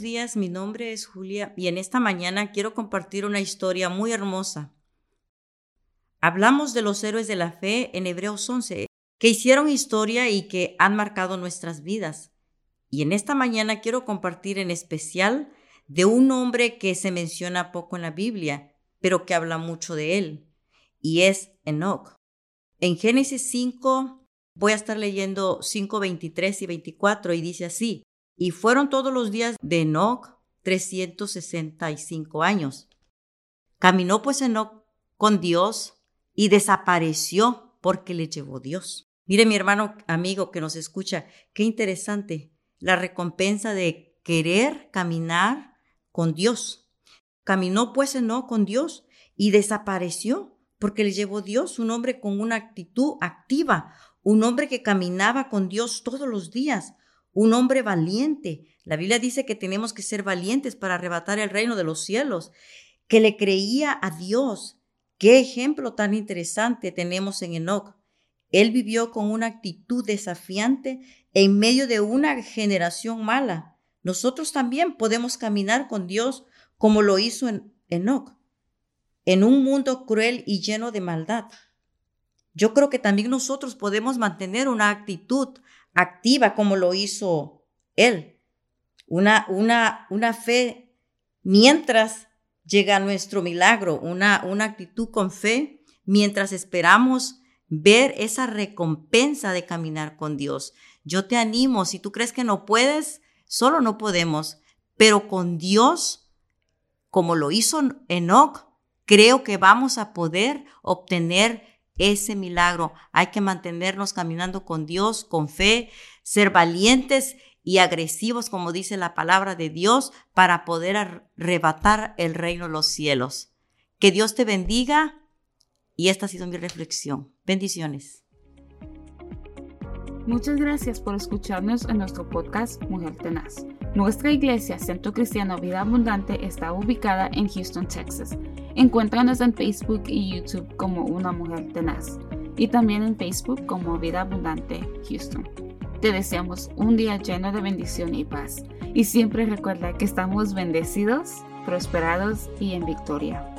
días, mi nombre es Julia y en esta mañana quiero compartir una historia muy hermosa. Hablamos de los héroes de la fe en Hebreos 11, que hicieron historia y que han marcado nuestras vidas. Y en esta mañana quiero compartir en especial de un hombre que se menciona poco en la Biblia, pero que habla mucho de él, y es Enoch. En Génesis 5 voy a estar leyendo 5, 23 y 24 y dice así, y fueron todos los días de Enoch 365 años. Caminó pues Enoch con Dios y desapareció porque le llevó Dios. Mire mi hermano amigo que nos escucha, qué interesante la recompensa de querer caminar con Dios. Caminó pues Enoch con Dios y desapareció porque le llevó Dios, un hombre con una actitud activa, un hombre que caminaba con Dios todos los días, un hombre valiente. La Biblia dice que tenemos que ser valientes para arrebatar el reino de los cielos, que le creía a Dios. Qué ejemplo tan interesante tenemos en Enoch. Él vivió con una actitud desafiante en medio de una generación mala. Nosotros también podemos caminar con Dios como lo hizo en Enoch, en un mundo cruel y lleno de maldad. Yo creo que también nosotros podemos mantener una actitud activa como lo hizo él. Una, una, una fe mientras llega nuestro milagro, una, una actitud con fe mientras esperamos ver esa recompensa de caminar con Dios. Yo te animo, si tú crees que no puedes, solo no podemos, pero con Dios, como lo hizo Enoch, creo que vamos a poder obtener ese milagro. Hay que mantenernos caminando con Dios, con fe, ser valientes y agresivos, como dice la palabra de Dios, para poder arrebatar el reino de los cielos. Que Dios te bendiga y esta ha sido mi reflexión. Bendiciones. Muchas gracias por escucharnos en nuestro podcast Mujer Tenaz. Nuestra iglesia, Centro Cristiano Vida Abundante, está ubicada en Houston, Texas. Encuéntranos en Facebook y YouTube como Una Mujer Tenaz y también en Facebook como Vida Abundante Houston. Te deseamos un día lleno de bendición y paz. Y siempre recuerda que estamos bendecidos, prosperados y en victoria.